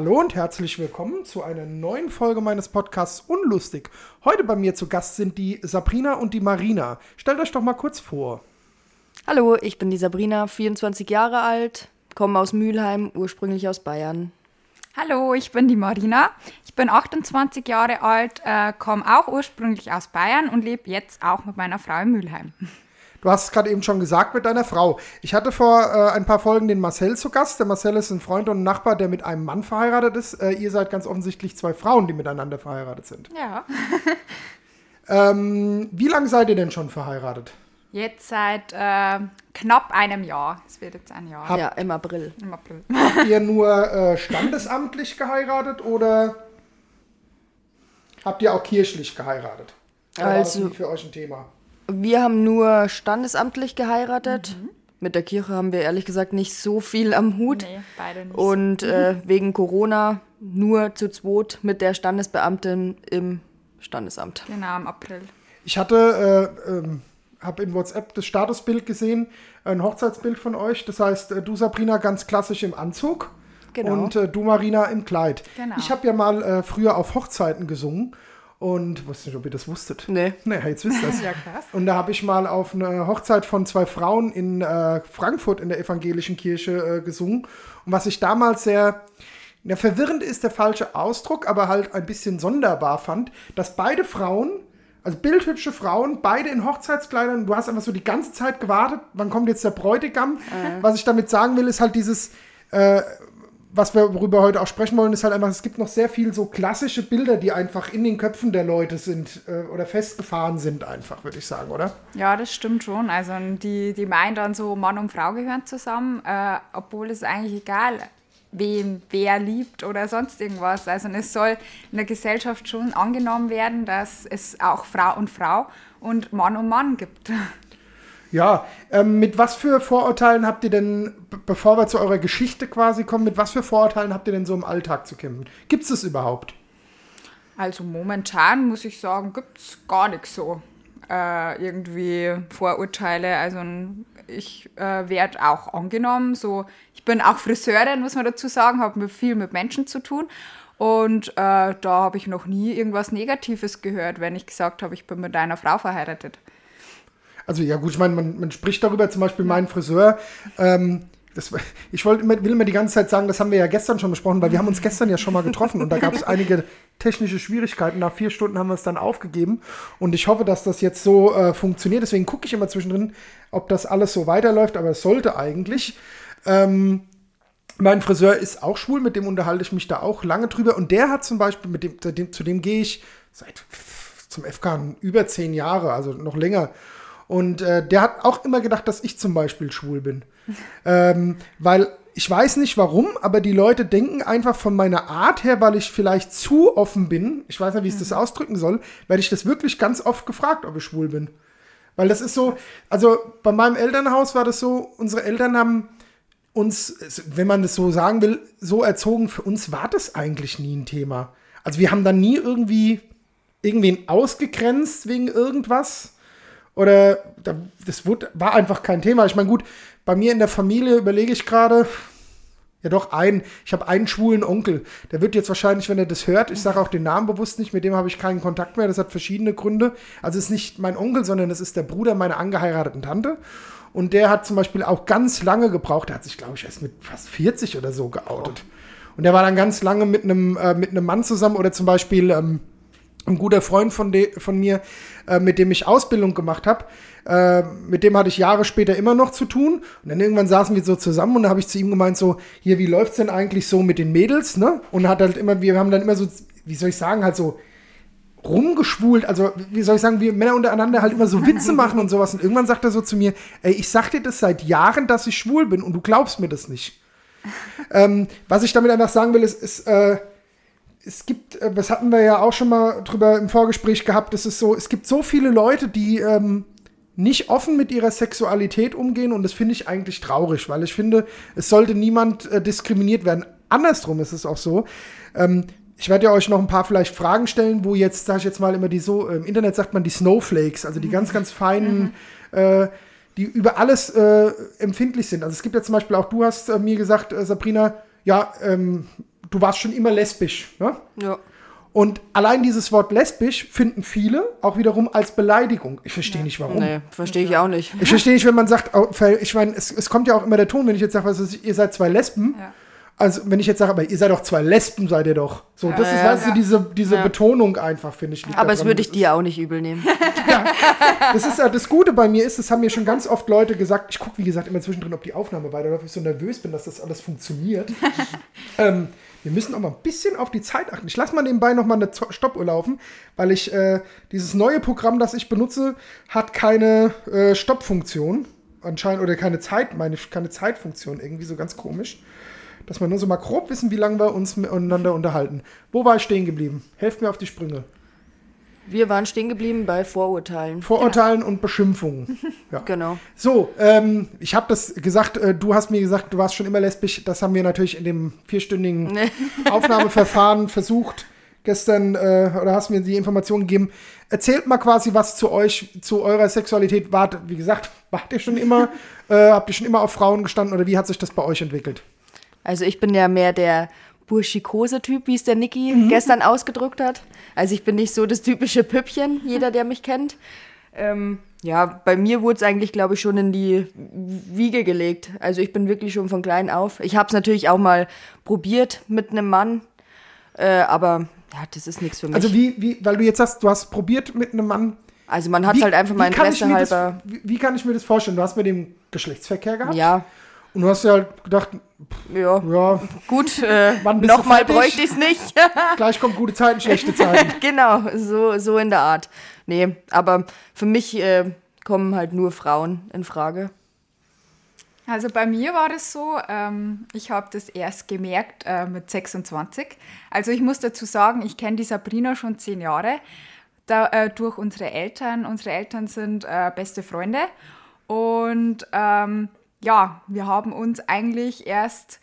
Hallo und herzlich willkommen zu einer neuen Folge meines Podcasts Unlustig. Heute bei mir zu Gast sind die Sabrina und die Marina. Stellt euch doch mal kurz vor. Hallo, ich bin die Sabrina, 24 Jahre alt, komme aus Mülheim, ursprünglich aus Bayern. Hallo, ich bin die Marina. Ich bin 28 Jahre alt, äh, komme auch ursprünglich aus Bayern und lebe jetzt auch mit meiner Frau in Mülheim. Du hast es gerade eben schon gesagt mit deiner Frau. Ich hatte vor äh, ein paar Folgen den Marcel zu Gast. Der Marcel ist ein Freund und ein Nachbar, der mit einem Mann verheiratet ist. Äh, ihr seid ganz offensichtlich zwei Frauen, die miteinander verheiratet sind. Ja. ähm, wie lange seid ihr denn schon verheiratet? Jetzt seit äh, knapp einem Jahr. Es wird jetzt ein Jahr. Hab, ja, im April. Im April. Habt ihr nur äh, standesamtlich geheiratet oder habt ihr auch kirchlich geheiratet? Also, für euch ein Thema? Wir haben nur standesamtlich geheiratet. Mhm. Mit der Kirche haben wir ehrlich gesagt nicht so viel am Hut. Nee, beide nicht. Und äh, wegen Corona nur zu zweit mit der Standesbeamtin im Standesamt. Genau, im April. Ich hatte, äh, ähm, habe in WhatsApp das Statusbild gesehen, ein Hochzeitsbild von euch. Das heißt, äh, du Sabrina ganz klassisch im Anzug. Genau. Und äh, du Marina im Kleid. Genau. Ich habe ja mal äh, früher auf Hochzeiten gesungen. Und wusste nicht, ob ihr das wusstet. Nee. Nee, jetzt wisst ihr das. Ja, krass. Und da habe ich mal auf eine Hochzeit von zwei Frauen in äh, Frankfurt in der evangelischen Kirche äh, gesungen. Und was ich damals sehr, na, verwirrend ist der falsche Ausdruck, aber halt ein bisschen sonderbar fand, dass beide Frauen, also bildhübsche Frauen, beide in Hochzeitskleidern, du hast einfach so die ganze Zeit gewartet, wann kommt jetzt der Bräutigam? Was ich damit sagen will, ist halt dieses, äh, was wir worüber heute auch sprechen wollen, ist halt einfach, es gibt noch sehr viel so klassische Bilder, die einfach in den Köpfen der Leute sind äh, oder festgefahren sind, einfach, würde ich sagen, oder? Ja, das stimmt schon. Also die, die meinen dann so, Mann und Frau gehören zusammen, äh, obwohl es eigentlich egal wem wer liebt oder sonst irgendwas. Also es soll in der Gesellschaft schon angenommen werden, dass es auch Frau und Frau und Mann und Mann gibt. Ja, ähm, mit was für Vorurteilen habt ihr denn, bevor wir zu eurer Geschichte quasi kommen, mit was für Vorurteilen habt ihr denn so im Alltag zu kämpfen? Gibt es das überhaupt? Also momentan muss ich sagen, gibt es gar nichts so. Äh, irgendwie Vorurteile. Also ich äh, werde auch angenommen. So, ich bin auch Friseurin, muss man dazu sagen, habe viel mit Menschen zu tun. Und äh, da habe ich noch nie irgendwas Negatives gehört, wenn ich gesagt habe, ich bin mit einer Frau verheiratet. Also ja gut, ich meine, man, man spricht darüber, zum Beispiel mein Friseur. Ähm, das, ich immer, will immer die ganze Zeit sagen, das haben wir ja gestern schon besprochen, weil wir haben uns gestern ja schon mal getroffen und da gab es einige technische Schwierigkeiten. Nach vier Stunden haben wir es dann aufgegeben und ich hoffe, dass das jetzt so äh, funktioniert. Deswegen gucke ich immer zwischendrin, ob das alles so weiterläuft, aber es sollte eigentlich. Ähm, mein Friseur ist auch schwul, mit dem unterhalte ich mich da auch lange drüber und der hat zum Beispiel, mit dem, zu dem, zu dem gehe ich seit zum FK über zehn Jahre, also noch länger. Und äh, der hat auch immer gedacht, dass ich zum Beispiel schwul bin. ähm, weil ich weiß nicht warum, aber die Leute denken einfach von meiner Art her, weil ich vielleicht zu offen bin, ich weiß nicht, wie ich das ausdrücken soll, werde ich das wirklich ganz oft gefragt, ob ich schwul bin. Weil das ist so, also bei meinem Elternhaus war das so, unsere Eltern haben uns, wenn man das so sagen will, so erzogen, für uns war das eigentlich nie ein Thema. Also wir haben dann nie irgendwie irgendwen ausgegrenzt wegen irgendwas. Oder das war einfach kein Thema. Ich meine, gut, bei mir in der Familie überlege ich gerade, ja doch, einen, ich habe einen schwulen Onkel. Der wird jetzt wahrscheinlich, wenn er das hört, ich sage auch den Namen bewusst nicht, mit dem habe ich keinen Kontakt mehr. Das hat verschiedene Gründe. Also es ist nicht mein Onkel, sondern es ist der Bruder meiner angeheirateten Tante. Und der hat zum Beispiel auch ganz lange gebraucht. Der hat sich, glaube ich, erst mit fast 40 oder so geoutet. Und der war dann ganz lange mit einem, äh, mit einem Mann zusammen oder zum Beispiel ähm, ein guter Freund von, de, von mir, äh, mit dem ich Ausbildung gemacht habe, äh, mit dem hatte ich Jahre später immer noch zu tun. Und dann irgendwann saßen wir so zusammen und da habe ich zu ihm gemeint, so, hier, wie läuft's denn eigentlich so mit den Mädels, ne? Und hat halt immer, wir haben dann immer so, wie soll ich sagen, halt so rumgeschwult, also wie soll ich sagen, wir Männer untereinander halt immer so Witze machen und sowas. Und irgendwann sagt er so zu mir, ey, ich sag dir das seit Jahren, dass ich schwul bin und du glaubst mir das nicht. ähm, was ich damit einfach sagen will, ist, ist äh, es gibt, äh, das hatten wir ja auch schon mal drüber im Vorgespräch gehabt, es ist so, es gibt so viele Leute, die ähm, nicht offen mit ihrer Sexualität umgehen und das finde ich eigentlich traurig, weil ich finde, es sollte niemand äh, diskriminiert werden. Andersrum ist es auch so. Ähm, ich werde ja euch noch ein paar vielleicht Fragen stellen, wo jetzt, sage ich jetzt mal immer die so, im Internet sagt man die Snowflakes, also die ganz, ganz feinen, mhm. äh, die über alles äh, empfindlich sind. Also es gibt ja zum Beispiel auch, du hast äh, mir gesagt, äh, Sabrina, ja, ähm, du warst schon immer lesbisch. Ne? Ja. Und allein dieses Wort lesbisch finden viele auch wiederum als Beleidigung. Ich verstehe nicht warum. Nee, verstehe ich auch nicht. Ich verstehe nicht, wenn man sagt, ich meine, es, es kommt ja auch immer der Ton, wenn ich jetzt sage, was ist, ihr seid zwei Lesben. Ja. Also, wenn ich jetzt sage, aber ihr seid doch zwei Lesben, seid ihr doch. So, das ist, ja, weißt du, ja. diese, diese Ja. Betonung einfach, finde ich. Aber es würde ich dir auch nicht übel nehmen. Das ist ja das Gute bei mir ist, das haben mir schon ganz oft Leute gesagt. Ich gucke, wie gesagt, immer zwischendrin, ob die Aufnahme weiterläuft, weil ich so nervös bin, dass das alles funktioniert. ähm, wir müssen auch mal ein bisschen auf die Zeit achten. Ich lasse mal nebenbei noch mal eine Stoppuhr laufen, weil ich äh, dieses neue Programm, das ich benutze, hat keine äh, Stoppfunktion anscheinend oder keine Zeit, meine keine Zeitfunktion irgendwie so ganz komisch. Dass wir nur so mal grob wissen, wie lange wir uns miteinander unterhalten. Wo war ich stehen geblieben? Helft mir auf die Sprünge. Wir waren stehen geblieben bei Vorurteilen. Vorurteilen und Beschimpfungen. Ja. Genau. So, ähm, ich habe das gesagt, äh, du hast mir gesagt, du warst schon immer lesbisch. Das haben wir natürlich in dem vierstündigen Aufnahmeverfahren versucht gestern, äh, oder hast mir die Informationen gegeben. Erzählt mal quasi was zu euch, zu eurer Sexualität. Wart, wie gesagt, wart ihr schon immer, äh, habt ihr schon immer auf Frauen gestanden oder wie hat sich das bei euch entwickelt? Also ich bin ja mehr der Burschikose-Typ, wie es der Niki gestern ausgedrückt hat. Also ich bin nicht so das typische Püppchen, jeder, der mich kennt. Ähm, ja, bei mir wurde es eigentlich, glaube ich, schon in die Wiege gelegt. Also ich bin wirklich schon von klein auf. Ich habe es natürlich auch mal probiert mit einem Mann, äh, aber ja, das ist nichts für mich. Also wie, wie, weil du jetzt sagst, du hast probiert mit einem Mann. Also man hat halt einfach mal Interesse mir das- halber. Wie, wie kann ich mir das vorstellen? Du hast mit dem Geschlechtsverkehr gehabt Ja, und du hast ja halt gedacht, ja, ja, gut, äh, nochmal bräuchte ich es nicht. gleich kommen gute Zeiten, schlechte Zeiten. genau, so, so in der Art. Nee, aber für mich äh, kommen halt nur Frauen in Frage. Also bei mir war das so, ähm, ich habe das erst gemerkt äh, mit 26. Also ich muss dazu sagen, ich kenne die Sabrina schon zehn Jahre da, äh, durch unsere Eltern. Unsere Eltern sind äh, beste Freunde und ähm, ja, wir haben uns eigentlich erst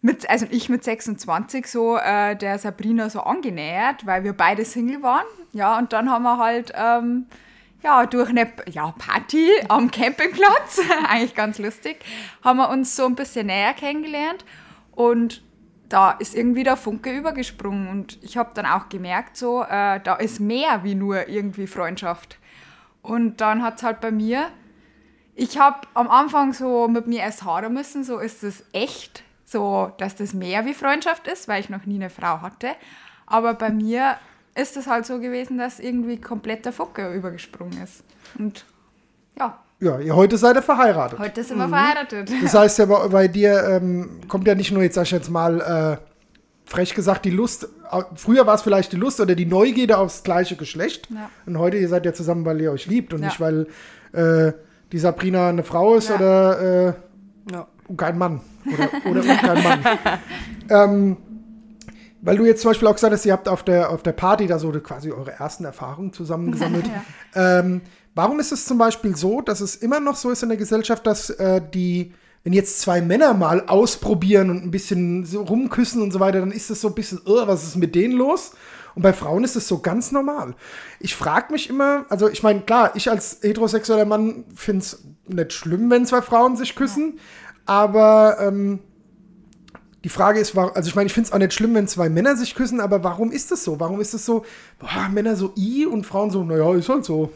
mit, also ich mit 26 so äh, der Sabrina so angenähert, weil wir beide Single waren. Ja, und dann haben wir halt ähm, ja, durch eine ja, Party am Campingplatz, eigentlich ganz lustig, haben wir uns so ein bisschen näher kennengelernt und da ist irgendwie der Funke übergesprungen und ich habe dann auch gemerkt, so, äh, da ist mehr wie nur irgendwie Freundschaft. Und dann hat es halt bei mir, ich habe am Anfang so mit mir erst hadern müssen, so ist es echt, so dass das mehr wie Freundschaft ist, weil ich noch nie eine Frau hatte. Aber bei mir ist es halt so gewesen, dass irgendwie komplett der Funke übergesprungen ist. Und ja, Ja, ihr heute seid ihr verheiratet. heute sind wir verheiratet. Das heißt ja, bei, bei dir ähm, kommt ja nicht nur jetzt, sag ich jetzt mal, äh, frech gesagt, die Lust. Früher war es vielleicht die Lust oder die Neugierde aufs gleiche Geschlecht. Ja. Und heute, ihr seid ja zusammen, weil ihr euch liebt und Ja. nicht, weil äh, die Sabrina eine Frau ist Ja. oder äh, Ja. und kein Mann. Oder, oder und kein Mann. ähm, weil du jetzt zum Beispiel auch gesagt hast, ihr habt auf der, auf der Party da so quasi eure ersten Erfahrungen zusammengesammelt. ähm, warum ist es zum Beispiel so, dass es immer noch so ist in der Gesellschaft, dass äh, die, wenn jetzt zwei Männer mal ausprobieren und ein bisschen so rumküssen und so weiter, dann ist es so ein bisschen, oh, was ist mit denen los? Und bei Frauen ist es so ganz normal. Ich frage mich immer, also ich meine, klar, ich als heterosexueller Mann finde es nicht schlimm, wenn zwei Frauen sich küssen, aber ähm, die Frage ist, also ich meine, ich finde es auch nicht schlimm, wenn zwei Männer sich küssen, aber warum ist das so? Warum ist es so, boah, Männer so i und Frauen so, naja, ist halt so.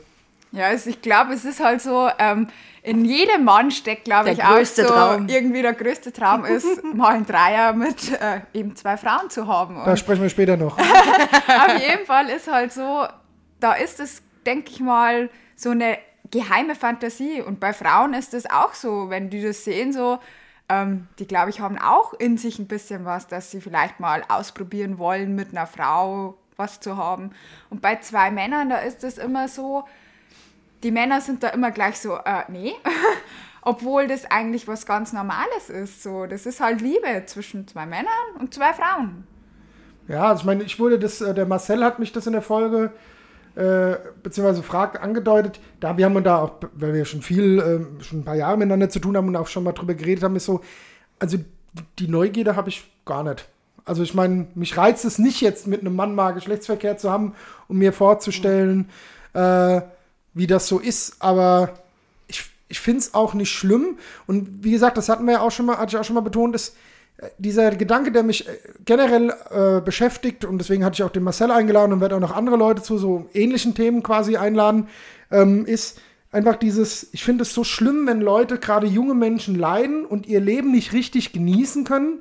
Ja, ich glaube, es ist halt so, ähm, in jedem Mann steckt, glaube ich, auch so Traum. irgendwie der größte Traum ist, mal ein Dreier mit äh, eben zwei Frauen zu haben. Da Und sprechen wir später noch. auf jeden Fall ist halt so, da ist es, denke ich mal, so eine geheime Fantasie. Und bei Frauen ist es auch so, wenn die das sehen, so, ähm, die, glaube ich, haben auch in sich ein bisschen was, dass sie vielleicht mal ausprobieren wollen, mit einer Frau was zu haben. Und bei zwei Männern, da ist es immer so, die Männer sind da immer gleich so, äh, nee. Obwohl das eigentlich was ganz Normales ist. So, das ist halt Liebe zwischen zwei Männern und zwei Frauen. Ja, also ich meine, ich wurde das, äh, der Marcel hat mich das in der Folge, äh, beziehungsweise fragt, angedeutet, da wir haben da auch, weil wir schon viel, ähm, schon ein paar Jahre miteinander zu tun haben und auch schon mal drüber geredet haben, ist so, also die Neugierde habe ich gar nicht. Also ich meine, mich reizt es nicht jetzt mit einem Mann mal Geschlechtsverkehr zu haben, um mir vorzustellen, äh, wie das so ist, aber ich, ich finde es auch nicht schlimm. Und wie gesagt, das hatten wir ja auch schon mal, hatte ich auch schon mal betont, ist, dieser Gedanke, der mich äh, generell äh, beschäftigt, und deswegen hatte ich auch den Marcel eingeladen und werde auch noch andere Leute zu so ähnlichen Themen quasi einladen, ähm, ist einfach dieses, ich finde es so schlimm, wenn Leute, gerade junge Menschen, leiden und ihr Leben nicht richtig genießen können.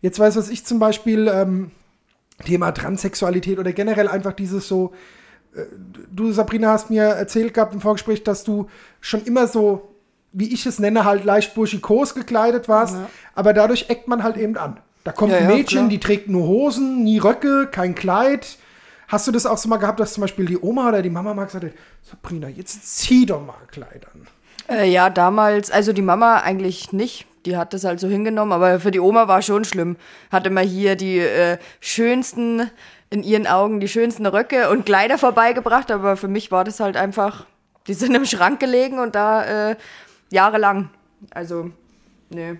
Jetzt weiß was ich zum Beispiel, ähm, Thema Transsexualität oder generell einfach dieses so, äh, du Sabrina hast mir erzählt gehabt im Vorgespräch, dass du schon immer so wie ich es nenne, halt leicht burschikos gekleidet warst. Ja. Aber dadurch eckt man halt eben an. Da kommt ja, ein Mädchen, ja, die trägt nur Hosen, nie Röcke, kein Kleid. Hast du das auch so mal gehabt, dass zum Beispiel die Oma oder die Mama mal gesagt hat, Sabrina, jetzt zieh doch mal Kleid an? Äh, ja, damals, also die Mama eigentlich nicht. Die hat das halt so hingenommen, aber für die Oma war schon schlimm. Hat immer hier die äh, schönsten, in ihren Augen die schönsten Röcke und Kleider vorbeigebracht, aber für mich war das halt einfach, die sind im Schrank gelegen und da äh, Jahrelang. Also, nee.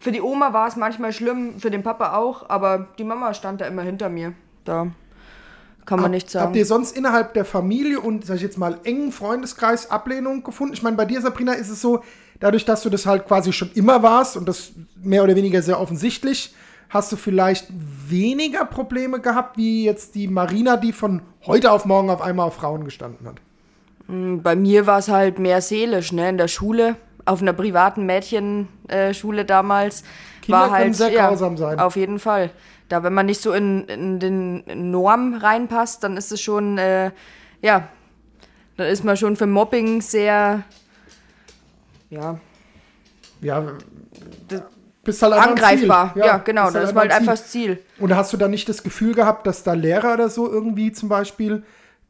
Für die Oma war es manchmal schlimm, für den Papa auch, aber die Mama stand da immer hinter mir. Da kann man Hab, nicht sagen. Habt ihr sonst innerhalb der Familie und, sag ich jetzt mal, engen Freundeskreis Ablehnung gefunden? Ich meine, bei dir, Sabrina, ist es so, dadurch, dass du das halt quasi schon immer warst und das mehr oder weniger sehr offensichtlich, hast du vielleicht weniger Probleme gehabt, wie jetzt die Marina, die von heute auf morgen auf einmal auf Frauen gestanden hat? Hm, bei mir war es halt mehr seelisch, ne? In der Schule, auf einer privaten Mädchenschule äh, damals. Kinder war halt, sehr ja, grausam sein. Auf jeden Fall. Da, wenn man nicht so in, in den Norm reinpasst, dann ist es schon, äh, ja, dann ist man schon für Mobbing sehr, ja. Ja, bist halt angreifbar. Ja, ja, genau, das halt ist halt einfach das Ziel. Und hast du da nicht das Gefühl gehabt, dass da Lehrer oder so irgendwie zum Beispiel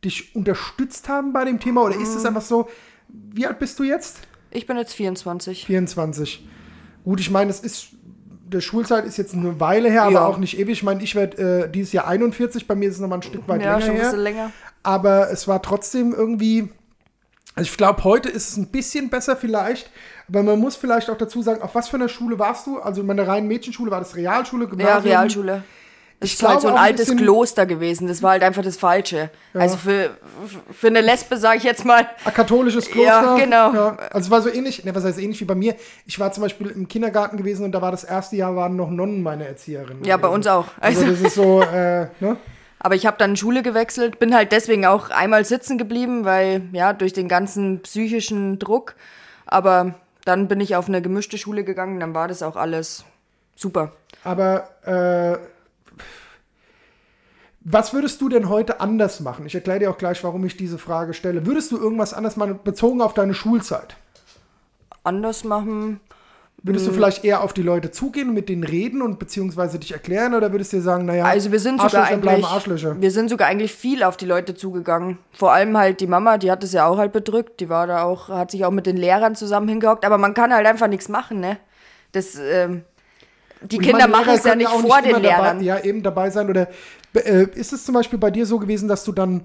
dich unterstützt haben bei dem Thema? Oder ist es mhm. einfach so, wie alt bist du jetzt? Ich bin jetzt 24. 24. Gut, ich meine, es ist, der Schulzeit ist jetzt eine Weile her, aber ja. auch nicht ewig. Ich meine, ich werde äh, dieses Jahr 41, bei mir ist es nochmal ein Stück weit ja, länger schon ein bisschen länger. Aber es war trotzdem irgendwie, also ich glaube, heute ist es ein bisschen besser vielleicht, aber man muss vielleicht auch dazu sagen, auf was für einer Schule warst du? Also meine reinen Mädchenschule, war das Realschule? Gymnasium? Ja, Realschule. Das ich ist halt so ein altes ein Kloster gewesen. Das war halt einfach das Falsche. Ja. Also für, für eine Lesbe, sage ich jetzt mal. Ein katholisches Kloster. Ja, genau. Ja. Also es war so ähnlich, ne, was heißt ähnlich wie bei mir. Ich war zum Beispiel im Kindergarten gewesen und da war das erste Jahr waren noch Nonnen meine Erzieherinnen. Ja, bei uns auch. Also, also das ist so, äh, ne? Aber ich habe dann Schule gewechselt, bin halt deswegen auch einmal sitzen geblieben, weil ja, durch den ganzen psychischen Druck. Aber dann bin ich auf eine gemischte Schule gegangen, dann war das auch alles super. Aber äh, was würdest du denn heute anders machen? Ich erkläre dir auch gleich, warum ich diese Frage stelle. Würdest du irgendwas anders machen, bezogen auf deine Schulzeit? Anders machen? Würdest du vielleicht eher auf die Leute zugehen und mit denen reden und beziehungsweise dich erklären oder würdest du dir sagen, naja, also wir sind sogar eigentlich, Wir sind sogar eigentlich viel auf die Leute zugegangen. Vor allem halt die Mama, die hat es ja auch halt bedrückt. Die war da auch, hat sich auch mit den Lehrern zusammen hingehockt, aber man kann halt einfach nichts machen, ne? Das, ähm, die Kinder machen es ja nicht vor nicht den Lehrern. Dabei, ja, eben dabei sein oder äh, ist es zum Beispiel bei dir so gewesen, dass du dann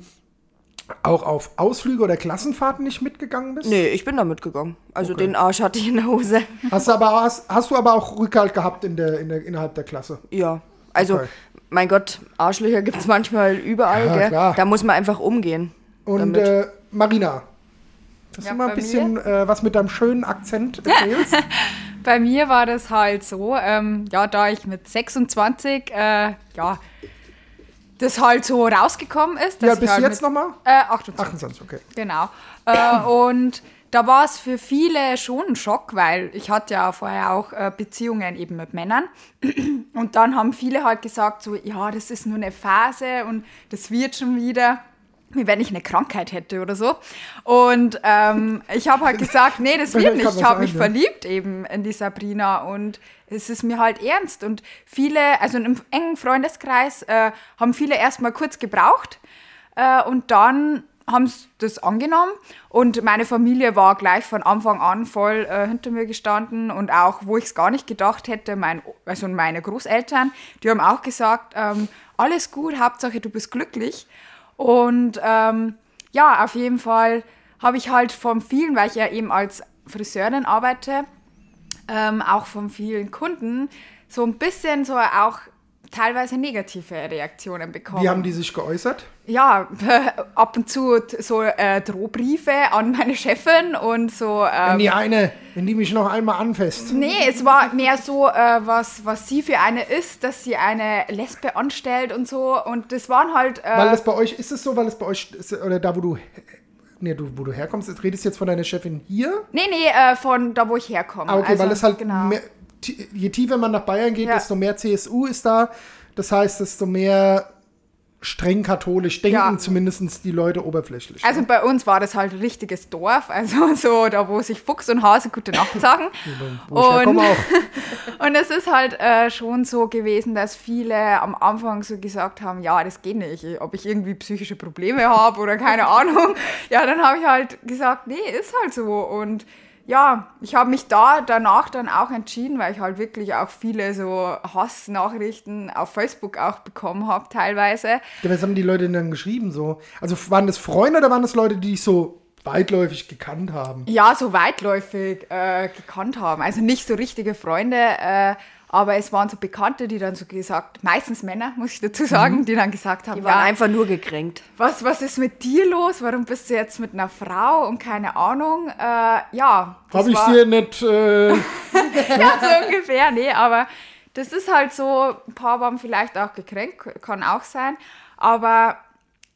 auch auf Ausflüge oder Klassenfahrten nicht mitgegangen bist? Nee, ich bin da mitgegangen. Also okay. den Arsch hatte ich in der Hose. Hast du aber, hast, hast du aber auch Rückhalt gehabt in der, in der, innerhalb der Klasse? Ja. Also, okay. mein Gott, Arschlöcher gibt es manchmal überall, ja, gell? Klar. Da muss man einfach umgehen. Und äh, Marina, Hast ja, du mal ein bisschen äh, was mit deinem schönen Akzent erzählst? bei mir war das halt so, ähm, ja, da ich mit 26, äh, ja, das halt so rausgekommen ist. ja, bis halt jetzt nochmal? Äh, 28. 28, okay. Genau. Äh, und da war es für viele schon ein Schock, weil ich hatte ja vorher auch äh, Beziehungen eben mit Männern. Und dann haben viele halt gesagt, so, ja, das ist nur eine Phase und das wird schon wieder wie wenn ich eine Krankheit hätte oder so. Und ähm, ich habe halt gesagt, nee, das wird nicht. Ich habe mich verliebt eben in die Sabrina und es ist mir halt ernst. Und viele, also einem engen Freundeskreis, äh, haben viele erstmal kurz gebraucht äh, und dann haben sie das angenommen und meine Familie war gleich von Anfang an voll äh, hinter mir gestanden und auch, wo ich es gar nicht gedacht hätte, mein, also meine Großeltern, die haben auch gesagt, ähm, alles gut, Hauptsache du bist glücklich. Und ähm, ja, auf jeden Fall habe ich halt von vielen, weil ich ja eben als Friseurin arbeite, ähm, auch von vielen Kunden so ein bisschen so auch teilweise negative Reaktionen bekommen. Wie haben die sich geäußert? Ja, ab und zu so äh, Drohbriefe an meine Chefin und so. Wenn Ähm, die eine, wenn die mich noch einmal anfasst. Nee, es war mehr so, äh, was, was sie für eine ist, dass sie eine Lesbe anstellt und so. Und das waren halt. Äh, Weil das bei euch, ist es so, weil es bei euch, ist, oder da wo du, nee, du, wo du herkommst, jetzt redest du jetzt von deiner Chefin hier? nee, nee, äh, von da, wo ich herkomme. Ah, okay, Also, weil es halt Genau. mehr, je tiefer man nach Bayern geht, Ja. desto mehr CSU ist da. Das heißt, desto mehr streng katholisch denken Ja. zumindest die Leute oberflächlich. Also bei uns war das halt ein richtiges Dorf, also so da, wo sich Fuchs und Hase gute Nacht sagen. und-. Und es ist halt äh, schon so gewesen, dass viele am Anfang so gesagt haben, ja, das geht nicht, ob ich irgendwie psychische Probleme habe oder keine Ahnung. Ja, dann habe ich halt gesagt, nee, ist halt so. Und ja, ich habe mich da danach dann auch entschieden, weil ich halt wirklich auch viele so Hassnachrichten auf Facebook auch bekommen habe teilweise. Ja, was haben die Leute denn dann geschrieben so? Also waren das Freunde oder waren das Leute, die dich so weitläufig gekannt haben? Ja, so weitläufig äh, gekannt haben. Also nicht so richtige Freunde, äh, aber es waren so Bekannte, die dann so gesagt, meistens Männer, muss ich dazu sagen, die dann gesagt haben, Die waren ja, einfach nur gekränkt. was, was ist mit dir los? Warum bist du jetzt mit einer Frau und keine Ahnung? Äh, ja, das Habe ich war- dir nicht. Äh, ja, so ungefähr, nee, aber das ist halt so, ein paar waren vielleicht auch gekränkt, kann auch sein, aber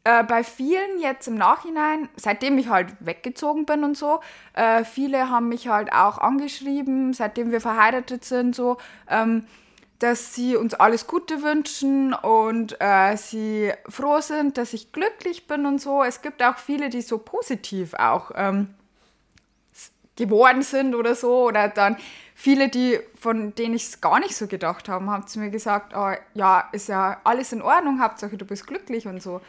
äh, bei vielen jetzt im Nachhinein, seitdem ich halt weggezogen bin und so, äh, viele haben mich halt auch angeschrieben, seitdem wir verheiratet sind, so, ähm, dass sie uns alles Gute wünschen und äh, sie froh sind, dass ich glücklich bin und so. Es gibt auch viele, die so positiv auch ähm, geworden sind oder so. Oder dann viele, die, von denen ich es gar nicht so gedacht habe, haben zu mir gesagt, oh, ja, ist ja alles in Ordnung, Hauptsache du bist glücklich und so.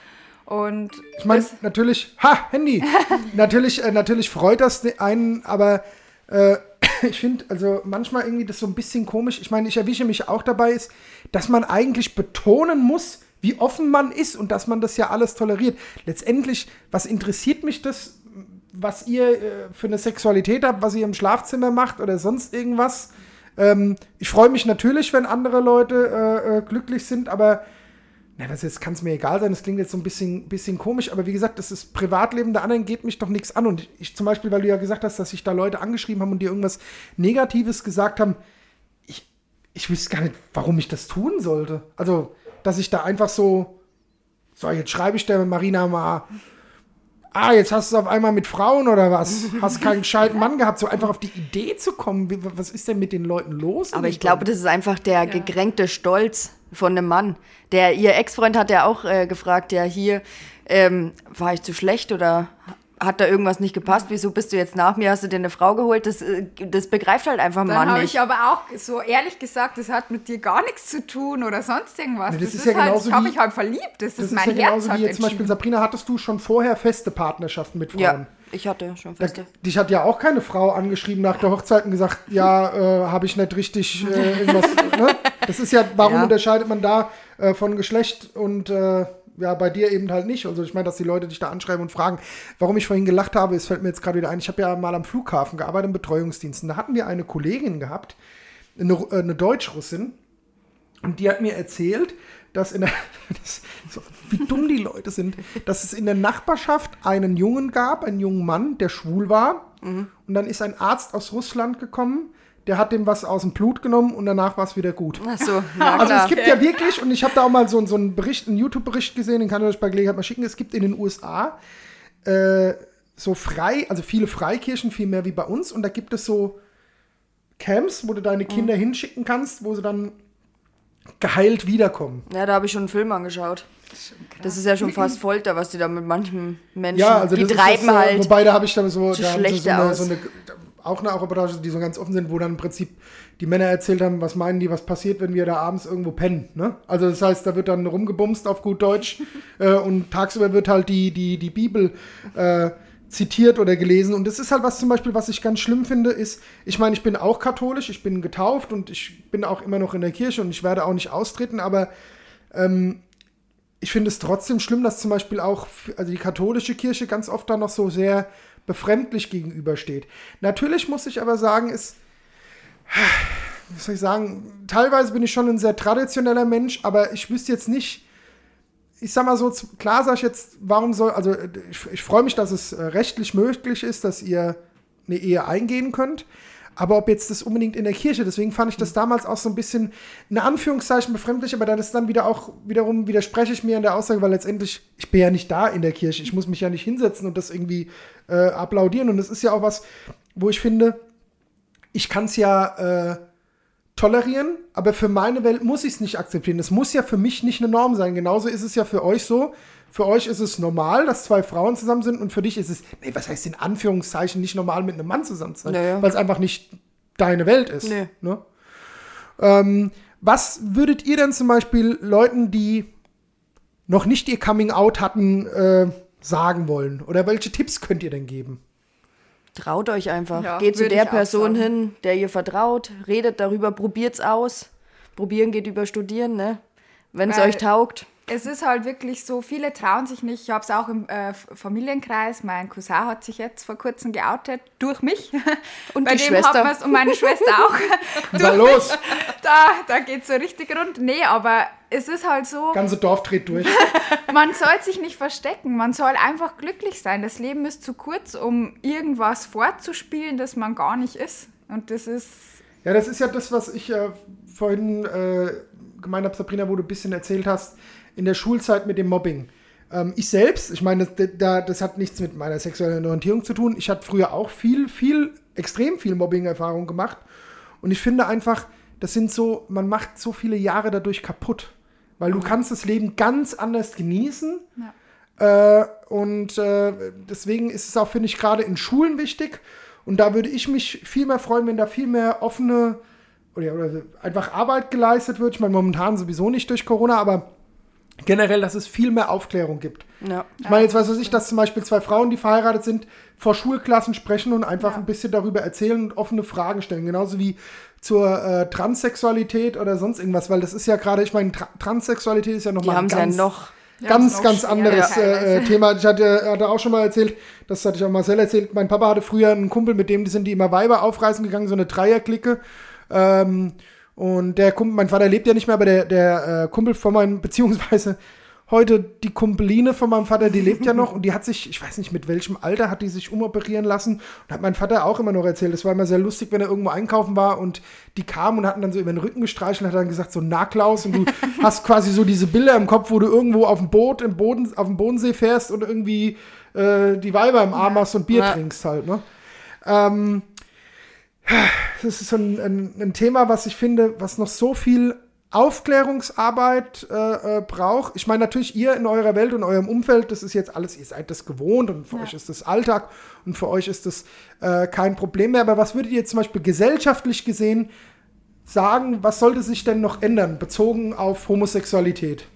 Und ich meine, natürlich, ha, Handy. natürlich, äh, natürlich freut das einen, aber äh, ich finde, also manchmal irgendwie das so ein bisschen komisch. Ich meine, ich erwische mich auch dabei, ist, dass man eigentlich betonen muss, wie offen man ist und dass man das ja alles toleriert. Letztendlich, was interessiert mich das, was ihr äh, für eine Sexualität habt, was ihr im Schlafzimmer macht oder sonst irgendwas? Ähm, ich freue mich natürlich, wenn andere Leute äh, äh, glücklich sind, aber na, was jetzt kann es mir egal sein, das klingt jetzt so ein bisschen, bisschen komisch, aber wie gesagt, das ist Privatleben der anderen, geht mich doch nichts an. Und ich zum Beispiel, weil du ja gesagt hast, dass sich da Leute angeschrieben haben und dir irgendwas Negatives gesagt haben, ich, ich wüsste gar nicht, warum ich das tun sollte. Also, dass ich da einfach so, so, jetzt schreibe ich der Marina mal, ah, jetzt hast du es auf einmal mit Frauen oder was? Hast keinen gescheiten Mann gehabt, so einfach auf die Idee zu kommen. Wie, was ist denn mit den Leuten los? Aber ich glaube, das ist einfach der gekränkte Stolz von einem Mann. Der, ihr Ex-Freund hat ja auch äh, gefragt, ja, hier, ähm, war ich zu schlecht oder hat da irgendwas nicht gepasst? Wieso bist du jetzt nach mir? Hast du dir eine Frau geholt? Das, äh, das begreift halt einfach ein dann Mann habe nicht. ich aber auch so ehrlich gesagt, das hat mit dir gar nichts zu tun oder sonst irgendwas. Nee, das, das ist, ist ja halt, genauso ich habe wie- mich halt verliebt. Das, das ist ist mein ja Herz genauso hat wie jetzt zum Beispiel. Sabrina, hattest du schon vorher feste Partnerschaften mit Frauen? ja, ich hatte schon Da, feste. dich hat ja auch keine Frau angeschrieben nach der Hochzeit und gesagt, ja, äh, habe ich nicht richtig äh, irgendwas. ne? Das ist ja, warum Ja. unterscheidet man da äh, von Geschlecht und äh, ja, bei dir eben halt nicht. Also ich meine, dass die Leute dich da anschreiben und fragen. Warum ich vorhin gelacht habe, es fällt mir jetzt gerade wieder ein. Ich habe ja mal am Flughafen gearbeitet im Betreuungsdienst. Und da hatten wir eine Kollegin gehabt, eine, äh, eine Deutsch-Russin, und die hat mir erzählt, dass in der, das, wie dumm die Leute sind, dass es in der Nachbarschaft einen Jungen gab, einen jungen Mann, der schwul war. Und dann ist ein Arzt aus Russland gekommen, der hat dem was aus dem Blut genommen und danach war es wieder gut. Ach so, ja, Also klar. es gibt ja wirklich, und ich habe da auch mal so, so einen Bericht, einen YouTube-Bericht gesehen, den kann ich euch bei Gelegenheit mal schicken. Es gibt in den USA äh, so frei, also viele Freikirchen, viel mehr wie bei uns. Und da gibt es so Camps, wo du deine Kinder hinschicken kannst, wo sie dann geheilt wiederkommen. Ja, da habe ich schon einen Film angeschaut. Das ist ja schon fast Folter, was die da mit manchen Menschen, Ja, also die das treiben ist jetzt, äh, halt. Wobei, da habe ich dann so, da so, eine, aus. so eine, auch eine Reportage, die so ganz offen sind, wo dann im Prinzip die Männer erzählt haben, was meinen die, was passiert, wenn wir da abends irgendwo pennen. Ne? Also das heißt, da wird dann rumgebumst auf gut Deutsch äh, und tagsüber wird halt die, die, die Bibel äh, zitiert oder gelesen. Und das ist halt was zum Beispiel, was ich ganz schlimm finde, ist, ich meine, ich bin auch katholisch, ich bin getauft und ich bin auch immer noch in der Kirche und ich werde auch nicht austreten, aber ich finde es trotzdem schlimm, dass zum Beispiel auch also die katholische Kirche ganz oft da noch so sehr befremdlich gegenübersteht. Natürlich muss ich aber sagen, ist wie soll ich sagen, teilweise bin ich schon ein sehr traditioneller Mensch, aber ich wüsste jetzt nicht, ich sag mal so, klar sage ich jetzt, warum soll, also ich, ich freue mich, dass es äh, rechtlich möglich ist, dass ihr eine Ehe eingehen könnt. Aber ob jetzt das unbedingt in der Kirche, deswegen fand ich das damals auch so ein bisschen, in Anführungszeichen befremdlich, aber dann ist dann wieder auch, wiederum widerspreche ich mir an der Aussage, weil letztendlich, ich bin ja nicht da in der Kirche, ich muss mich ja nicht hinsetzen und das irgendwie äh, applaudieren. Und das ist ja auch was, wo ich finde, ich kann es ja äh, tolerieren, aber für meine Welt muss ich es nicht akzeptieren. Es muss ja für mich nicht eine Norm sein. Genauso ist es ja für euch so. Für euch ist es normal, dass zwei Frauen zusammen sind und für dich ist es, nee, was heißt in Anführungszeichen nicht normal mit einem Mann zusammen zu sein, Naja. weil es einfach nicht deine Welt ist. Nee. Ne? Ähm, was würdet ihr denn zum Beispiel Leuten, die noch nicht ihr Coming Out hatten, äh, sagen wollen? Oder welche Tipps könnt ihr denn geben? Traut euch einfach. Ja, geht zu der Person sagen. hin, der ihr vertraut, redet darüber, probiert's aus. Probieren geht über Studieren, ne? Wenn es euch taugt. Es ist halt wirklich so, viele trauen sich nicht. Ich habe es auch im äh, Familienkreis. Mein Cousin hat sich jetzt vor kurzem geoutet durch mich. Und Bei die dem Schwester. hat und meine Schwester auch. Da los? Da, da geht so richtig rund. Nee, aber es ist halt so, Ganze Dorf dreht durch. man soll sich nicht verstecken. Man soll einfach glücklich sein. Das Leben ist zu kurz, um irgendwas fortzuspielen, das man gar nicht ist. Und das ist Ja, das ist ja das, was ich äh, vorhin äh, gemeint habe, Sabrina, wo du ein bisschen erzählt hast, in der Schulzeit mit dem Mobbing. Ähm, ich selbst, ich meine, das, da, das hat nichts mit meiner sexuellen Orientierung zu tun. Ich hatte früher auch viel, viel, extrem viel Mobbing-Erfahrung gemacht. Und ich finde einfach, das sind so, man macht so viele Jahre dadurch kaputt. Weil du kannst das Leben ganz anders genießen. Äh, und äh, deswegen ist es auch, finde ich, gerade in Schulen wichtig. Und da würde ich mich viel mehr freuen, wenn da viel mehr offene oder, oder einfach Arbeit geleistet wird. Ich meine, momentan sowieso nicht durch Corona, aber generell, dass es viel mehr Aufklärung gibt. Ja. Ich meine, jetzt weiß ich, dass zum Beispiel zwei Frauen, die verheiratet sind, vor Schulklassen sprechen und einfach Ja. ein bisschen darüber erzählen und offene Fragen stellen. Genauso wie zur äh, Transsexualität oder sonst irgendwas, weil das ist ja gerade, ich meine, Tra Transsexualität ist ja nochmal haben es ja ganz, noch. Ganz, ganz schwerer anderes äh, Thema. Ich hatte, hatte auch schon mal erzählt, das hatte ich auch Marcel erzählt, mein Papa hatte früher einen Kumpel, mit dem die sind die immer Weiber aufreißen gegangen, so eine Dreierklicke. Ähm, und der Kumpel, mein Vater lebt ja nicht mehr, aber der, der äh, Kumpel von meinem, beziehungsweise heute die Kumpeline von meinem Vater, die lebt ja noch und die hat sich, ich weiß nicht mit welchem Alter, hat die sich umoperieren lassen und hat mein Vater auch immer noch erzählt. Das war immer sehr lustig, wenn er irgendwo einkaufen war und die kamen und hatten dann so über den Rücken gestreichelt und hat dann gesagt, so na Klaus und du hast quasi so diese Bilder im Kopf, wo du irgendwo auf dem Boot, im Boden, auf dem Bodensee fährst und irgendwie äh, die Weiber im Arm hast und Bier Ja. trinkst halt, ne? Ähm, das ist so ein, ein, ein Thema, was ich finde, was noch so viel Aufklärungsarbeit äh, äh, braucht. Ich meine, natürlich, ihr in eurer Welt und eurem Umfeld, das ist jetzt alles, ihr seid das gewohnt und für euch ist das Alltag und für euch ist das äh, kein Problem mehr. Aber was würdet ihr zum Beispiel gesellschaftlich gesehen sagen, was sollte sich denn noch ändern, bezogen auf Homosexualität?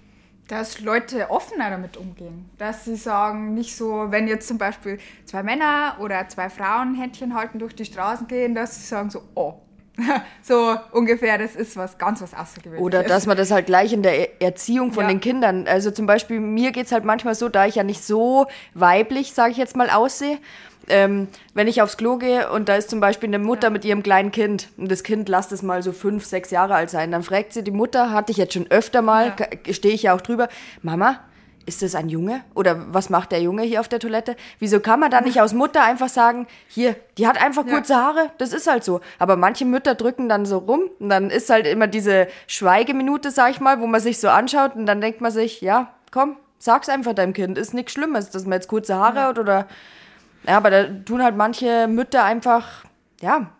Dass Leute offener damit umgehen. Dass sie sagen, nicht so, wenn jetzt zum Beispiel zwei Männer oder zwei Frauen Händchen halten durch die Straßen gehen, dass sie sagen so, oh, so ungefähr, das ist was ganz was Außergewöhnliches. Oder dass man das halt gleich in der Er- Erziehung von Ja. den Kindern, also zum Beispiel mir geht's halt manchmal so, da ich ja nicht so weiblich, sage ich jetzt mal, aussehe, ähm, wenn ich aufs Klo gehe und da ist zum Beispiel eine Mutter mit ihrem kleinen Kind und das Kind lasst es mal so fünf, sechs Jahre alt sein, dann fragt sie die Mutter, hatte ich jetzt schon öfter mal, Ja. stehe ich ja auch drüber, Mama, ist das ein Junge? Oder was macht der Junge hier auf der Toilette? Wieso kann man da nicht aus Mutter einfach sagen, hier, die hat einfach Ja. kurze Haare, das ist halt so. Aber manche Mütter drücken dann so rum und dann ist halt immer diese Schweigeminute, sag ich mal, wo man sich so anschaut und dann denkt man sich, ja, komm, sag's einfach deinem Kind, ist nichts Schlimmes, dass man jetzt kurze Haare hat oder. Ja, aber da tun halt manche Mütter einfach, ja,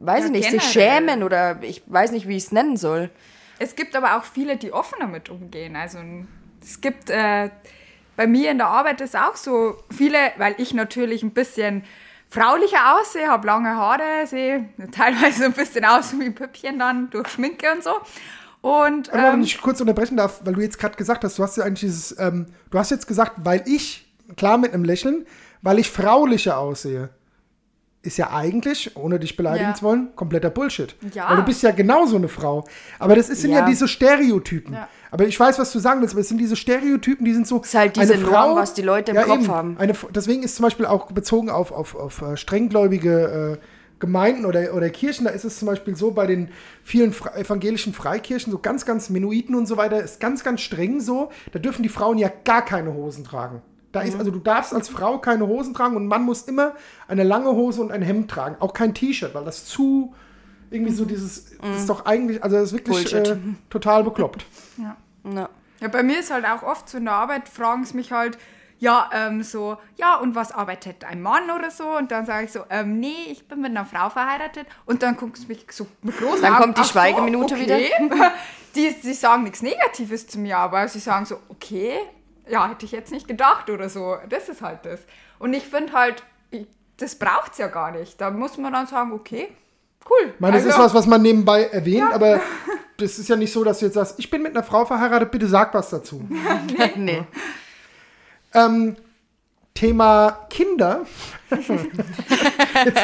weiß Ja, ich nicht, sich schämen oder ich weiß nicht, wie ich es nennen soll. Es gibt aber auch viele, die offen damit umgehen. Also es gibt äh, bei mir in der Arbeit ist auch so viele, weil ich natürlich ein bisschen fraulicher aussehe, habe lange Haare, sehe teilweise ein bisschen aus wie ein Püppchen dann durch Schminke und so. Und mal, wenn ähm, ich kurz unterbrechen darf, weil du jetzt gerade gesagt hast, du hast ja eigentlich dieses, ähm, du hast jetzt gesagt, weil ich, klar mit einem Lächeln, weil ich fraulicher aussehe. Ist ja eigentlich, ohne dich beleidigen Ja. zu wollen, kompletter Bullshit. Ja. Weil du bist ja genauso eine Frau. Aber das ist- sind ja, Ja. diese Stereotypen. Ja. Aber ich weiß, was du sagen willst, aber es sind diese Stereotypen, die sind so. Ist halt diese Norm, was die Leute im Kopf haben. Eine, deswegen ist zum Beispiel auch bezogen auf, auf, auf äh, strenggläubige Gemeinden oder, oder Kirchen, da ist es zum Beispiel so, bei den vielen Fre evangelischen Freikirchen, so ganz, ganz Menuiten und so weiter, ist ganz, ganz streng so, da dürfen die Frauen ja gar keine Hosen tragen. Da ist, also du darfst als Frau keine Hosen tragen und ein Mann muss immer eine lange Hose und ein Hemd tragen. Auch kein T-Shirt, weil das zu irgendwie so dieses, das ist doch eigentlich, also das ist wirklich äh, total bekloppt. Ja. Ja. Ja, bei mir ist halt auch oft so in der Arbeit, fragen sie mich halt, ja, ähm, so, ja, und was arbeitet ein Mann oder so? Und dann sage ich so, ähm, nee, ich bin mit einer Frau verheiratet. Und dann guckst du mich so mit großen Dann Augen, kommt die ach so, Schweigeminute okay. Die, die sagen nichts Negatives zu mir, aber sie sagen so, okay, ja, hätte ich jetzt nicht gedacht oder so. Das ist halt das. Und ich finde halt, ich, das braucht es ja gar nicht. Da muss man dann sagen, okay, cool. Ich meine, das Also- ist was, was man nebenbei erwähnt, aber das ist ja nicht so, dass du jetzt sagst, ich bin mit einer Frau verheiratet, bitte sag was dazu. nee. Ähm, Thema Kinder. jetzt,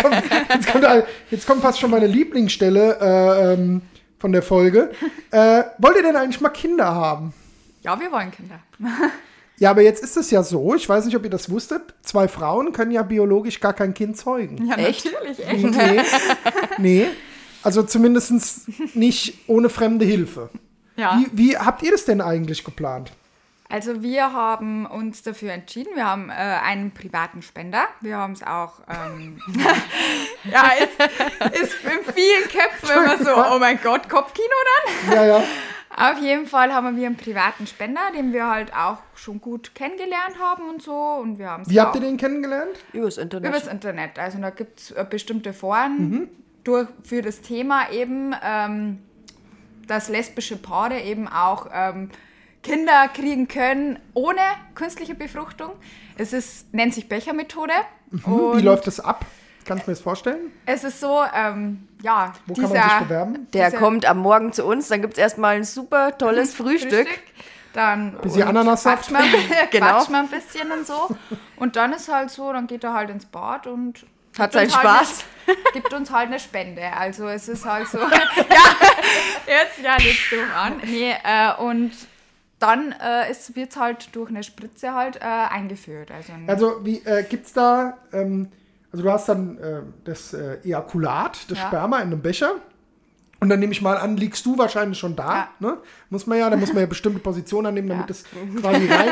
kommt, jetzt, kommt, jetzt kommt fast schon meine Lieblingsstelle äh, ähm, von der Folge. Äh, wollt ihr denn eigentlich mal Kinder haben? Ja, wir wollen Kinder. Ja, aber jetzt ist es ja so, ich weiß nicht, ob ihr das wusstet, zwei Frauen können ja biologisch gar kein Kind zeugen. Ja, Echt? natürlich, echt. Nee, nee. Also zumindest nicht ohne fremde Hilfe. Ja. Wie, wie habt ihr das denn eigentlich geplant? Also wir haben uns dafür entschieden, wir haben äh, einen privaten Spender. Wir haben es auch, ähm, ja, ist, ist in vielen Köpfen immer so, oh mein Gott, Kopfkino dann. Ja, ja. Auf jeden Fall haben wir einen privaten Spender, den wir halt auch schon gut kennengelernt haben und so. Und wir haben Wie habt ihr den kennengelernt? Übers Internet. Übers Internet. Also da gibt es äh, bestimmte Foren durch, für das Thema eben, ähm, dass lesbische Paare eben auch ähm, Kinder kriegen können ohne künstliche Befruchtung. Es ist, nennt sich Bechermethode. Hm, Wie läuft das ab? Kannst du mir das vorstellen? Es ist so, ähm, ja, Wo kann man sich bewerben? Der dieser- kommt am Morgen zu uns, dann gibt es erstmal ein super tolles Frühstück. Dann Bisschen Ananassaft. quatscht man, Genau. quatscht man ein bisschen und so. Und dann ist halt so, dann geht er halt ins Bad und Hat gibt uns seinen halt Spaß. Eine, gibt uns halt eine Spende. Also es ist halt so, ja, jetzt ja legst du an. Nee, äh, und dann äh, wird es halt durch eine Spritze halt äh, eingeführt. Also, Also, wie äh, gibt's da, ähm, also du hast dann äh, das äh, Ejakulat, das Ja. Sperma in einem Becher. Und dann nehme ich mal an, liegst du wahrscheinlich schon da. Ja. Ne? Muss man ja, da muss man ja bestimmte Positionen annehmen, damit Ja. es quasi rein,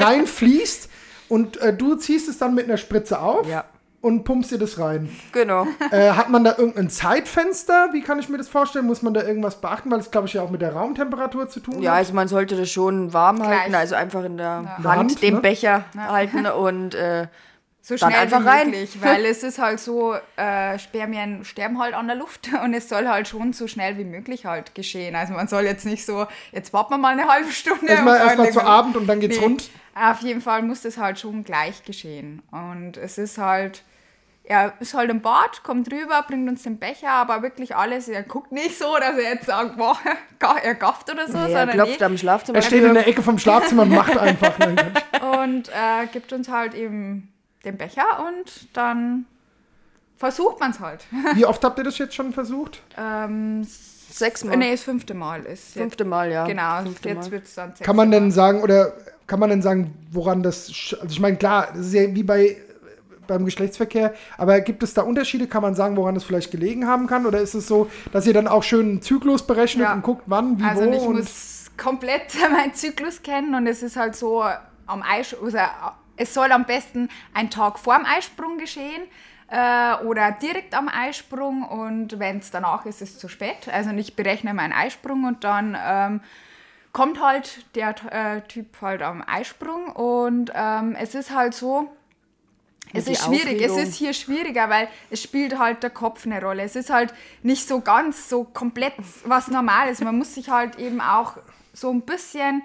reinfließt. Und äh, du ziehst es dann mit einer Spritze auf Ja. und pumpst dir das rein. Genau. Äh, hat man da irgendein Zeitfenster? Wie kann ich mir das vorstellen? Muss man da irgendwas beachten? Weil das, glaube ich, ja auch mit der Raumtemperatur zu tun Ja, hat. also man sollte das schon warm halten, Gleich. also einfach in der der Hand, Hand, den ne? Becher halten und äh, so schnell einfach wie rein. möglich, weil es ist halt so, äh, Spermien sterben halt an der Luft und es soll halt schon so schnell wie möglich halt geschehen. Also man soll jetzt nicht so, jetzt warten wir mal eine halbe Stunde. Erstmal erst mal zu Abend und dann geht's Nee, rund. Auf jeden Fall muss das halt schon gleich geschehen. Und es ist halt, er ist halt im Bad, kommt rüber, bringt uns den Becher, aber wirklich alles, er guckt nicht so, dass er jetzt sagt, boah, er gafft oder so, er sondern klopft nee. am Schlafzimmer. Er steht in der Ecke vom Schlafzimmer und macht einfach. Und äh, gibt uns halt eben den Becher und dann versucht man es halt. Wie oft habt ihr das jetzt schon versucht? ähm, Sechsmal. nee, das fünfte Mal ist jetzt. Fünfte Mal, ja. Genau, Fünfte jetzt wird es dann sechste Kann man denn sagen, oder kann man denn sagen, woran das, also ich meine, klar, das ist ja wie bei beim Geschlechtsverkehr, aber gibt es da Unterschiede? Kann man sagen, woran das vielleicht gelegen haben kann? Oder ist es so, dass ihr dann auch schön einen Zyklus berechnet Ja. und guckt, wann, wie, Also wo? ich und muss komplett meinen Zyklus kennen und es ist halt so am Eisprung, also es soll am besten ein Tag vor dem Eisprung geschehen äh, oder direkt am Eisprung und wenn es danach ist, ist es zu spät. Also ich berechne meinen Eisprung und dann ähm, kommt halt der äh, Typ halt am Eisprung und ähm, es ist halt so, es ist schwierig, es Aufregung. ist hier schwieriger, weil es spielt halt der Kopf eine Rolle. Es ist halt nicht so ganz so komplett was Normales. Man muss sich halt eben auch so ein bisschen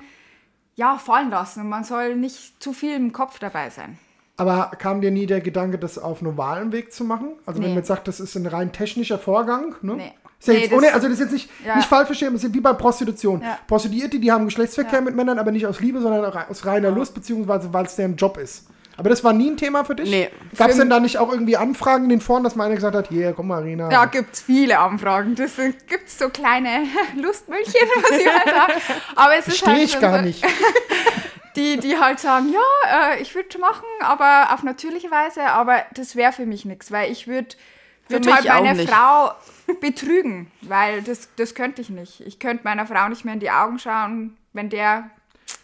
ja, fallen lassen und man soll nicht zu viel im Kopf dabei sein. aber kam dir nie der Gedanke, das auf normalem Weg zu machen? Also wenn Nee. man jetzt sagt, das ist ein rein technischer Vorgang, ne? Nee. Ist ja Nee, jetzt das- ohne, also das ist jetzt nicht, Ja. nicht falsch verstehen, es ist wie bei Prostitution. Ja. Prostituierte, die haben Geschlechtsverkehr mit Männern, aber nicht aus Liebe, sondern aus reiner Lust, beziehungsweise weil es deren Job ist. Aber das war nie ein Thema für dich? Nee. Gab es denn da nicht auch irgendwie Anfragen in den Foren, dass mal einer gesagt hat, hier, komm mal, Rina. Da gibt es viele Anfragen. Das gibt es so kleine Lustmüllchen, muss ich mal sagen. Aber es ist Verstehe halt ich gar so, nicht. die, die halt sagen, ja, äh, ich würde machen, aber auf natürliche Weise, aber das wäre für mich nichts, weil ich würde mich halt meine nicht. Frau betrügen, weil das, das könnte ich nicht. Ich könnte meiner Frau nicht mehr in die Augen schauen, wenn der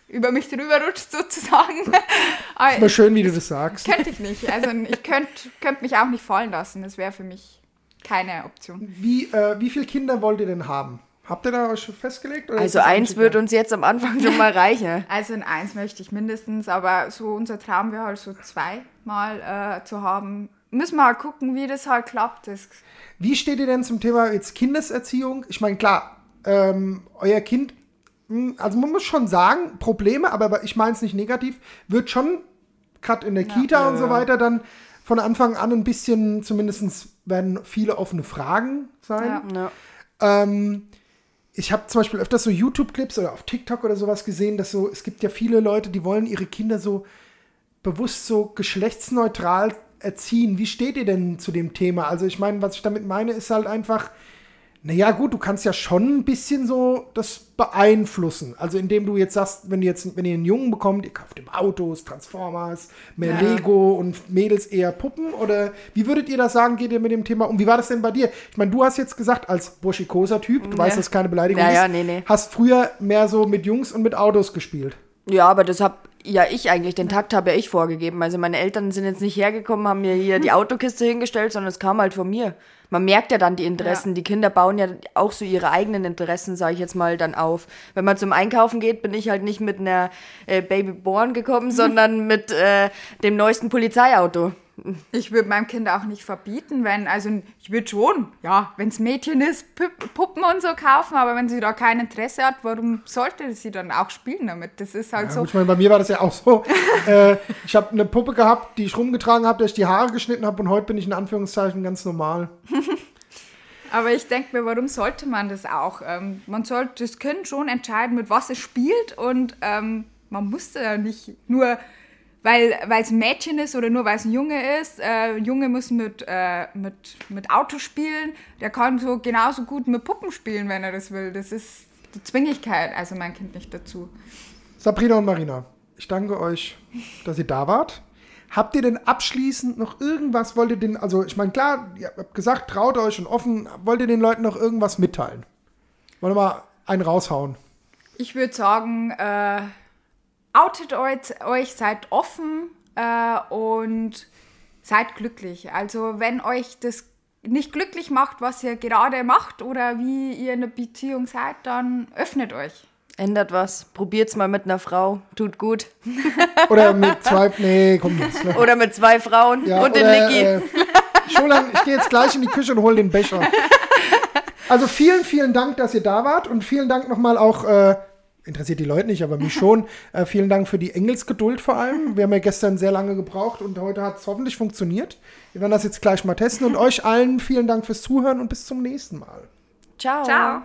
über mich drüber rutscht sozusagen. Aber Aber schön, wie du das sagst. könnte ich nicht. Also ich könnte könnt mich auch nicht fallen lassen. Das wäre für mich keine Option. Wie, äh, wie viele Kinder wollt ihr denn haben? Habt ihr da euch schon festgelegt? Also eins wird uns jetzt am Anfang schon mal reichen. Also in eins möchte ich mindestens, aber so unser Traum wäre halt so zweimal äh, zu haben. Müssen wir halt gucken, wie das halt klappt. Das, Wie steht ihr denn zum Thema jetzt Kindeserziehung? Ich meine, klar, ähm, euer Kind, also man muss schon sagen, Probleme, aber ich meine es nicht negativ, wird schon gerade in der Kita und so weiter dann von Anfang an ein bisschen, zumindest werden viele offene Fragen sein. Ja. Ja. Ähm, ich habe zum Beispiel öfters so YouTube-Clips oder auf TikTok oder sowas gesehen, dass so, es gibt ja viele Leute, die wollen ihre Kinder so bewusst so geschlechtsneutral erziehen. Wie steht ihr denn zu dem Thema? Also ich meine, was ich damit meine, ist halt einfach, naja gut, du kannst ja schon ein bisschen so das beeinflussen. Also indem du jetzt sagst, wenn ihr jetzt, wenn ihr einen Jungen bekommt, ihr kauft ihm Autos, Transformers, mehr Ja. Lego und Mädels eher Puppen oder wie würdet ihr das sagen, geht ihr mit dem Thema um? Wie war das denn bei dir? Ich meine, du hast jetzt gesagt, als burschikoser Typ, du weißt, dass keine Beleidigung Ja, ist, nee, nee. hast früher mehr so mit Jungs und mit Autos gespielt. Ja, aber das hab ja ich eigentlich, den Takt habe ja ich vorgegeben. Also meine Eltern sind jetzt nicht hergekommen, haben mir hier die Autokiste hingestellt, sondern es kam halt von mir. Man merkt ja dann die Interessen. Ja. Die Kinder bauen ja auch so ihre eigenen Interessen, sage ich jetzt mal, dann auf. Wenn man zum Einkaufen geht, bin ich halt nicht mit einer äh, Baby Born gekommen, sondern mit äh, dem neuesten Polizeiauto. Ich würde meinem Kind auch nicht verbieten, wenn, also ich würde schon, ja, wenn es Mädchen ist, Pup- Puppen und so kaufen, aber wenn sie da kein Interesse hat, warum sollte sie dann auch spielen damit? Das ist halt Ja, so. ich meine, bei mir war das ja auch so. äh, ich habe eine Puppe gehabt, die ich rumgetragen habe, der ich die Haare geschnitten habe und heute bin ich in Anführungszeichen ganz normal. Aber ich denke mir, warum sollte man das auch? Ähm, man sollte das Kind schon entscheiden, mit was es spielt und ähm, man muss da ja nicht nur, weil es ein Mädchen ist oder nur weil es ein Junge ist. Äh, Junge muss mit, äh, mit, mit Auto spielen, der kann so genauso gut mit Puppen spielen, wenn er das will. Das ist die Zwingigkeit, also mein Kind nicht dazu. Sabrina und Marina, ich danke euch, dass ihr da wart. Habt ihr denn abschließend noch irgendwas, wollt ihr den, also ich meine, klar, ihr habt gesagt, traut euch und offen, wollt ihr den Leuten noch irgendwas mitteilen? Wollen wir mal einen raushauen? Ich würde sagen, äh, outet euch, seid offen äh, und seid glücklich. Also wenn euch das nicht glücklich macht, was ihr gerade macht oder wie ihr in einer Beziehung seid, dann öffnet euch. Ändert was. Probiert's mal mit einer Frau. Tut gut. Oder mit zwei, nee, komm jetzt. Ne? Oder mit zwei Frauen Ja, und den oder, Niki. Äh, Scholan, ich gehe jetzt gleich in die Küche und hole den Becher. Also vielen, vielen Dank, dass ihr da wart und vielen Dank nochmal auch, äh, interessiert die Leute nicht, aber mich schon, äh, vielen Dank für die Engelsgeduld vor allem. Wir haben ja gestern sehr lange gebraucht und heute hat es hoffentlich funktioniert. Wir werden das jetzt gleich mal testen und euch allen vielen Dank fürs Zuhören und bis zum nächsten Mal. Ciao. Ciao.